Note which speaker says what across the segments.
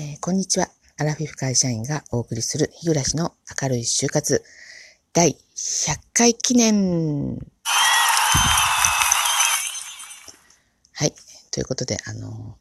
Speaker 1: えーこんにちは。アラフィフ会社員がお送りする日暮らしの明るい就活第100回記念。はい。ということで、あの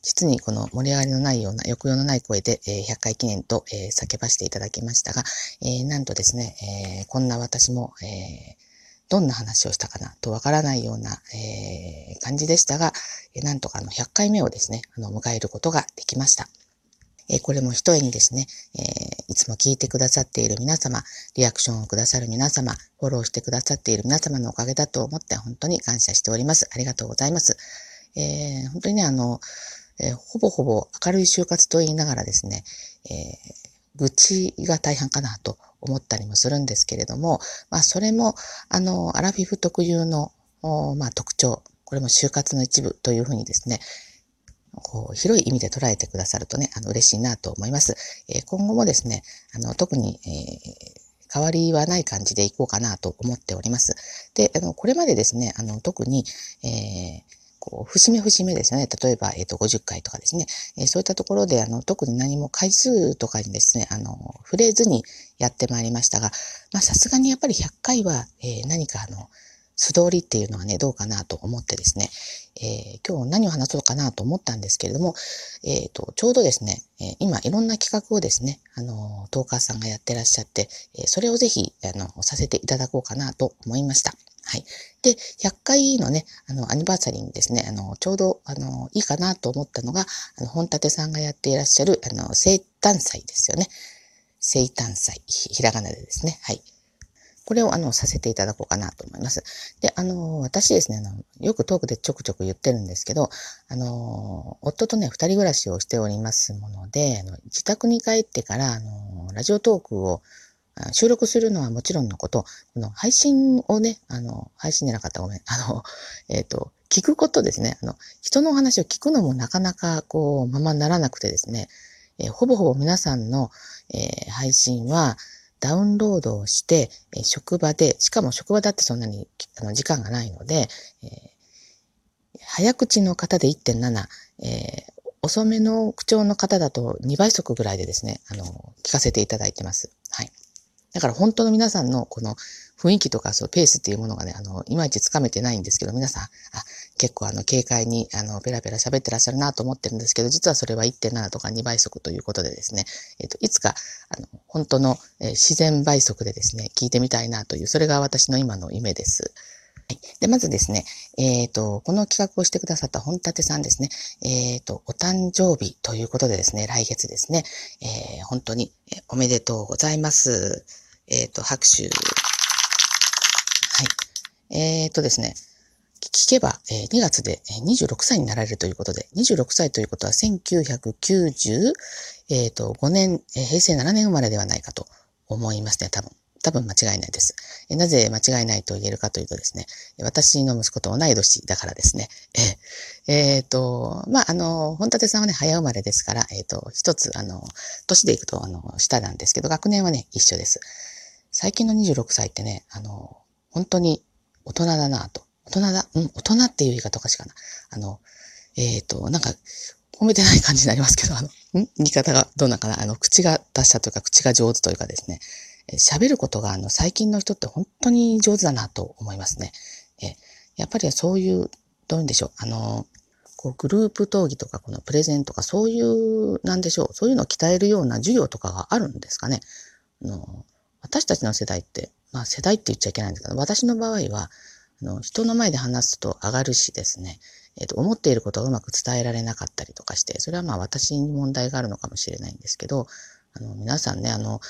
Speaker 1: 実にこの盛り上がりのないような、抑揚のない声で、え100回記念と、え叫ばせていただきましたが、えなんとですね、えこんな私も、えどんな話をしたかなとわからないような、え感じでしたが、なんとかあの100回目をですね、あの迎えることができました。えこれも一重にですね、えいつも聞いてくださっている皆様、リアクションをくださる皆様、フォローしてくださっている皆様のおかげだと思って本当に感謝しております。ありがとうございます。えー本当にね、あの、えーほぼほぼ明るい就活と言いながらですね、えー愚痴が大半かなと思ったりもするんですけれども、まあ、それも、あの、アラフィフ特有の、まあ、特徴、これも就活の一部というふうにですね、こう広い意味で捉えてくださるとね、あの、嬉しいなと思います。えー今後もですね、あの、特に、えー変わりはない感じでいこうかなと思っております。で、あの、これまでですね、あの、特に、えーこう、節目節目ですね。例えば、えっ、と、50回とかですね。えーそういったところで、あの、特に何も回数とかにですね、あの、触れずにやってまいりましたが、まあ、さすがにやっぱり100回は、えー何かあの、素通りっていうのはね、どうかなと思ってですね、えー今日何を話そうかなと思ったんですけれども、えっ、と、ちょうどですね、えー今いろんな企画をですね、あの、トーカーさんがやってらっしゃって、えーそれをぜひ、あの、させていただこうかなと思いました。はい。で、100回のね、あの、アニバーサリーにですね、あの、ちょうど、あの、いいかなと思ったのが、あの、本立さんがやっていらっしゃる、あの、生誕祭ですよね。生誕祭。ひらがなでですね。はい。これを、あの、させていただこうかなと思います。で、あの、私ですね、あの、よくトークでちょくちょく言ってるんですけど、あの、夫とね、二人暮らしをしておりますもので、あの自宅に帰ってから、あの、ラジオトークを収録するのはもちろんのこと、この配信をね、あの、配信じゃなかったごめん、あの、えっ、と、聞くことですね。あの、人のお話を聞くのもなかなか、こう、ままならなくてですね、えーほぼほぼ皆さんの、えー配信は、ダウンロードをして、え職場で、しかも職場だってそんなにあの時間がないので、えー早口の方で1.7、えー遅めの口調の方だと2倍速ぐらいでですね、あの、聞かせていただいてます。はい。だから本当の皆さんのこの雰囲気とかそうペースっていうものがね、あの、いまいちつかめてないんですけど、皆さん、あ、結構あの、軽快に、あの、ペラペラ喋ってらっしゃるなと思ってるんですけど、実はそれは1.7とか2倍速ということでですね、えっ、と、いつか、あの、本当の、え自然倍速でですね、聞いてみたいなという、それが私の今の夢です。はい。で、まずですね、えっ、と、この企画をしてくださった本立さんですね、えっ、と、お誕生日ということでですね、来月ですね、えー本当にえおめでとうございます。えっ、と、拍手。はい。えっ、とですね、聞けば、え2月で26歳になられるということで、26歳ということは1990、えっ、と、5年、え平成7年生まれではないかと思いますね、多分。多分間違いないです。えなぜ間違いないと言えるかというとですね、私の息子と同い年だからですね。えーえーと、まあ、あの、本立さんはね、早生まれですから、えっ、と、一つ、あの、年でいくと、あの、下なんですけど、学年はね、一緒です。最近の26歳ってね、あの、本当に大人だなと。大人だ、うん、大人っていう言い方おかしいかな。あの、えっ、と、なんか、褒めてない感じになりますけど、あの、ん言い方がどうなんかな。あの、口が達者というか、口が上手というかですね、えー喋ることが、あの、最近の人って本当に上手だなと思いますね。えーやっぱりそういう、どういうんでしょう、あの、こう、グループ討議とか、このプレゼンとか、そういう、なんでしょう、そういうのを鍛えるような授業とかがあるんですかね。あの、私たちの世代って、まあ世代って言っちゃいけないんですけど、私の場合は、あの、人の前で話すと上がるしですね、えっ、と、思っていることをうまく伝えられなかったりとかして、それはまあ私に問題があるのかもしれないんですけど、あの、皆さんね、あの、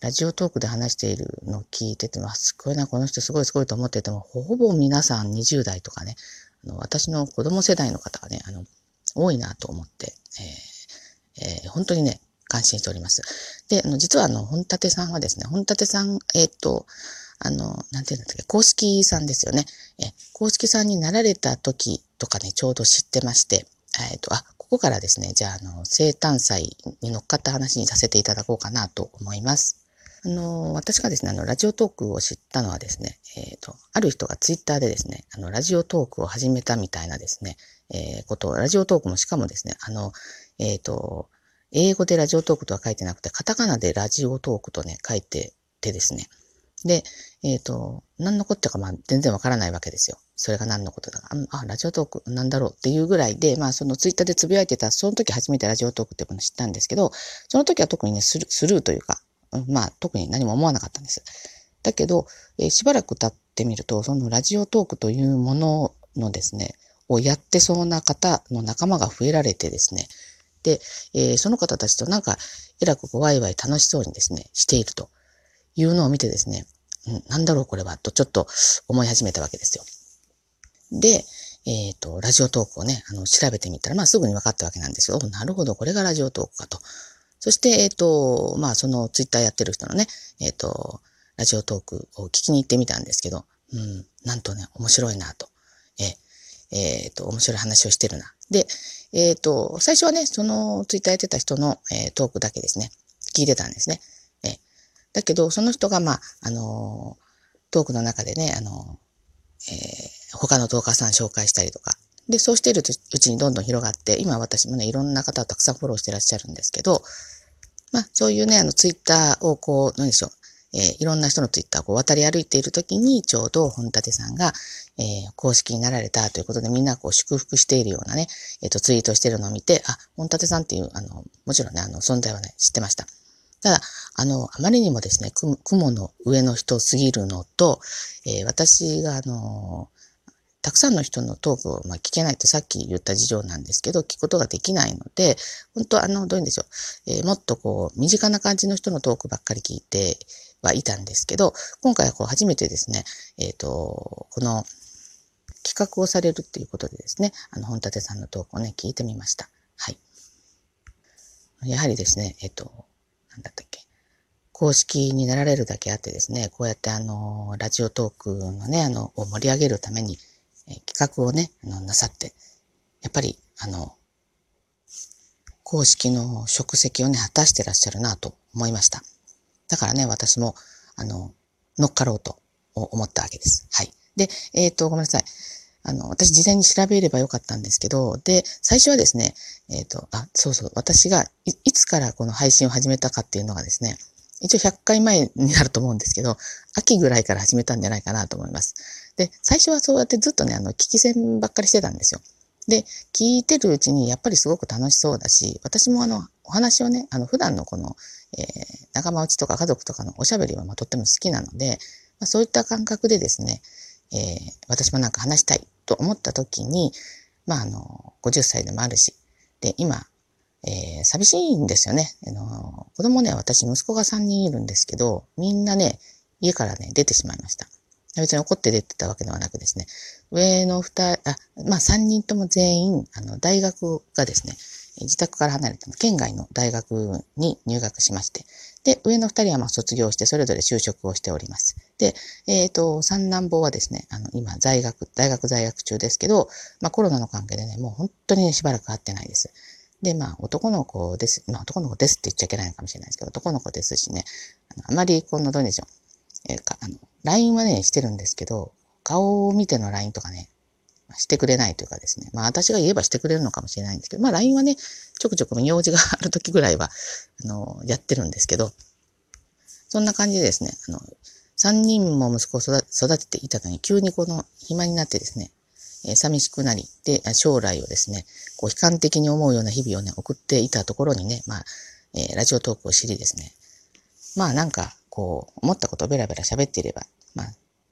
Speaker 1: ラジオトークで話しているのを聞いてても、あすごいな、この人すごいすごいと思ってても、ほぼ皆さん20代とかね、あの私の子供世代の方がね、あの、多いなと思って、えーえー本当にね、感心しております。で、あの、実はあの、本立さんはですね、本立さん、えっ、と、あの、なんていうんだっけ、公式さんですよね。え、公式さんになられた時とかね、ちょうど知ってまして、えっ、と、あ、ここからですね、じゃあ、あの、生誕祭に乗っかった話にさせていただこうかなと思います。あの、私がですね、あの、ラジオトークを知ったのはですね、えっ、と、ある人がツイッターでですね、あの、ラジオトークを始めたみたいなですね、えーことを、ラジオトークもしかもですね、あの、えっ、と、英語でラジオトークとは書いてなくて、カタカナでラジオトークとね、書いててですね。で、えっ、ー、と、何のことかまあ全然わからないわけですよ。それが何のことだか。あ、ラジオトークなんだろうっていうぐらいで、まあそのツイッターでつぶやいてた、その時初めてラジオトークってものを知ったんですけど、その時は特にね、スルーというか、まあ特に何も思わなかったんです。だけど、えー、しばらく経ってみると、そのラジオトークというもののですね、をやってそうな方の仲間が増えられてですね、えー、その方たちとなんか、えらくこうワイワイ楽しそうにですね、しているというのを見てですね、うん、なんだろうこれは、とちょっと思い始めたわけですよ。で、えっ、ー、と、ラジオトークをね、あの、調べてみたら、まあすぐに分かったわけなんですよ。なるほど、これがラジオトークかと。そして、えっ、ー、と、まあそのツイッターやってる人のね、えっ、ー、と、ラジオトークを聞きに行ってみたんですけど、うん、なんとね、面白いなと。え、えっ、と、面白い話をしてるな。で、えっ、と、最初はね、そのツイッターやってた人の、えトークだけですね、聞いてたんですね。えだけど、その人が、まあ、あのトークの中でね、あのえ、他のトーカーさん紹介したりとか。で、そうしているうちにどんどん広がって、今私もね、いろんな方をたくさんフォローしてらっしゃるんですけど、まあ、そういうね、あの、ツイッターをこう、何でしょう、えー、いろんな人のツイッターを渡り歩いているときに、ちょうど本立さんが、えー、公式になられたということで、みんなこう祝福しているようなね、えっ、ー、と、ツイートしてるのを見て、あ、本立さんっていう、あの、もちろんね、あの、存在はね、知ってました。ただ、あの、あまりにもですね、雲の上の人すぎるのと、えー、私が、あの、たくさんの人のトークを、ま、聞けないってさっき言った事情なんですけど、聞くことができないので、本当あの、どういうんでしょう。えー、もっとこう、身近な感じの人のトークばっかり聞いてはいたんですけど、今回はこう、初めてですね、えっ、ー、と、この、企画をされるっていうことでですね、あの、本立さんのトークをね、聞いてみました。はい。やはりですね、えっ、ー、と、なんだったっけ。公式になられるだけあってですね、こうやってあの、ラジオトークのね、あの、を盛り上げるために、え企画をね、あの、なさって、やっぱり、あの、公式の職責をね、果たしてらっしゃるなと思いました。だからね、私も、あの、乗っかろうと思ったわけです。はい。で、えっ、ー、と、ごめんなさい。あの、私事前に調べればよかったんですけど、で、最初はですね、えっ、と、あ、そうそう、私がいつからこの配信を始めたかっていうのがですね、一応100回前になると思うんですけど、秋ぐらいから始めたんじゃないかなと思います。で、最初はそうやってずっとね、あの、聞き戦ばっかりしてたんですよ。で、聞いてるうちにやっぱりすごく楽しそうだし、私もあの、お話をね、あの、普段のこの、えー、仲間内とか家族とかのおしゃべりはまあとっても好きなので、まあ、そういった感覚でですね、えー、私もなんか話したいと思った時に、まああの、50歳でもあるし、で、今、えー、寂しいんですよね。あの、子供ね、私息子が3人いるんですけど、みんなね、家からね、出てしまいました。別に怒って出てたわけではなくですね、上の二人、あ、まあ三人とも全員、あの、大学がですね、自宅から離れて県外の大学に入学しまして、で、上の二人はまあ卒業してそれぞれ就職をしております。で、えっ、ー、と、三男坊はですね、あの、今在学、大学在学中ですけど、まあコロナの関係でね、もう本当にね、しばらく会ってないです。で、まあ男の子です。まあ男の子ですって言っちゃいけないのかもしれないですけど、男の子ですしね、あのあまりこのどうでしょう。えー、か、あの、LINE はね、してるんですけど、顔を見ての LINE とかね、してくれないというかですね。まあ私が言えばしてくれるのかもしれないんですけど、まあ LINE はね、ちょくちょく用事がある時ぐらいは、あの、やってるんですけど、そんな感じでですね、あの、三人も息子を育てていたのに、急にこの暇になってですね、え、寂しくなり、で、将来をですね、こう悲観的に思うような日々をね、送っていたところにね、まあ、えー、ラジオトークを知りですね、まあなんか、こう、思ったことをベラベラ喋っていれば、まあ、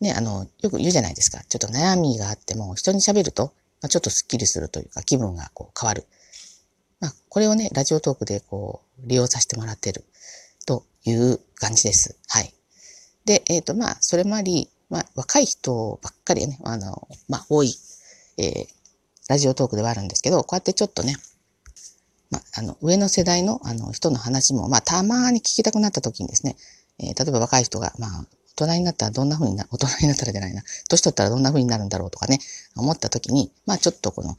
Speaker 1: ね、あの、よく言うじゃないですか。ちょっと悩みがあっても、人に喋ると、まあ、ちょっとスッキリするというか、気分がこう変わる。まあ、これをね、ラジオトークでこう、利用させてもらってるという感じです。はい。で、えっ、ー、と、まあ、それもあり、まあ、若い人ばっかりね、あの、まあ、多い、えー、ラジオトークではあるんですけど、こうやってちょっとね、まあ、あの、上の世代の、あの、人の話も、まあ、たまに聞きたくなった時にですね、えー、例えば若い人が、まあ、大人になったらどんな風にな、大人になったらじゃないな、年取ったらどんな風になるんだろうとかね、思った時に、まあちょっとこの、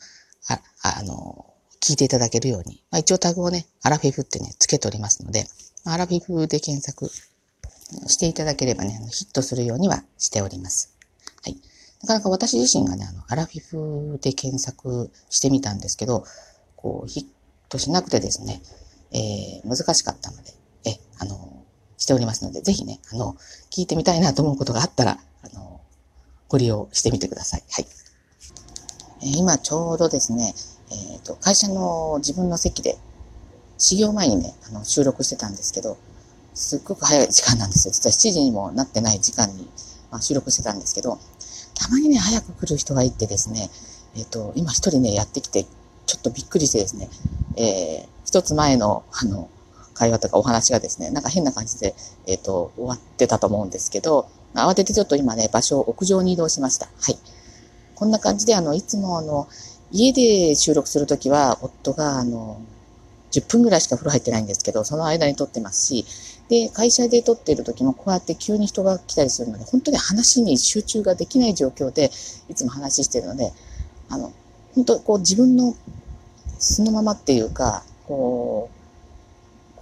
Speaker 1: あ、あの、聞いていただけるように、まあ一応タグをね、アラフィフってね、つけておりますので、アラフィフで検索していただければね、ヒットするようにはしております。はい。なかなか私自身がね、あの、アラフィフで検索してみたんですけど、こう、ヒットしなくてですね、えー、難しかったので、え、あの、しておりますので、ぜひね、あの、聞いてみたいなと思うことがあったら、あの、ご利用してみてください。はい。えー、今ちょうどですね、えっ、ー、と、会社の自分の席で、始業前にね、あの、収録してたんですけど、すっごく早い時間なんですよ。実は7時にもなってない時間に、まあ、収録してたんですけど、たまにね、早く来る人がいてですね、えっ、ー、と、今一人ね、やってきて、ちょっとびっくりしてですね、えー、一つ前の、あの、会話とかお話がですね、なんか変な感じで、えっ、ー、と、終わってたと思うんですけど、慌ててちょっと今ね、場所を屋上に移動しました。はい。こんな感じで、あの、いつもあの、家で収録するときは、夫が、あの、10分ぐらいしか風呂入ってないんですけど、その間に撮ってますし、で、会社で撮っている時もこうやって急に人が来たりするので、本当に話に集中ができない状況で、いつも話してるので、あの、本当こう自分の素のままっていうか、こう、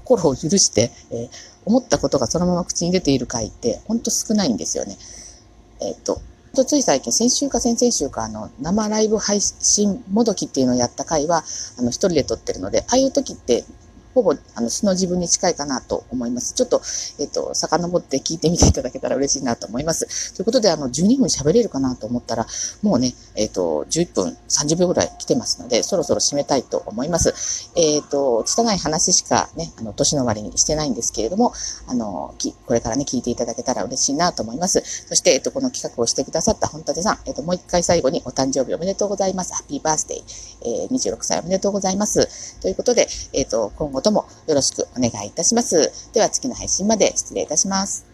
Speaker 1: 心を許して、えー、思ったことがそのまま口に出ている回って、ほんと少ないんですよね。えっ、と、つい最近、先週か先々週か、あの、生ライブ配信もどきっていうのをやった回は、あの、一人で撮ってるので、ああいう時って、ほぼ、あの、素の自分に近いかなと思います。ちょっと、えっ、と、遡って聞いてみていただけたら嬉しいなと思います。ということで、あの、12分喋れるかなと思ったら、もうね、えっ、と、11分30秒ぐらい来てますので、そろそろ締めたいと思います。えっ、と、拙い話しかね、あの、年の終わりにしてないんですけれども、あの、きこれからね、聞いていただけたら嬉しいなと思います。そして、えっ、と、この企画をしてくださった本立さん、えっ、と、もう一回最後にお誕生日おめでとうございます。ハッピーバースデー、えー、26歳おめでとうございます。ということで、えっ、と、今後ともよろしくお願いいたします。では次の配信まで失礼いたします。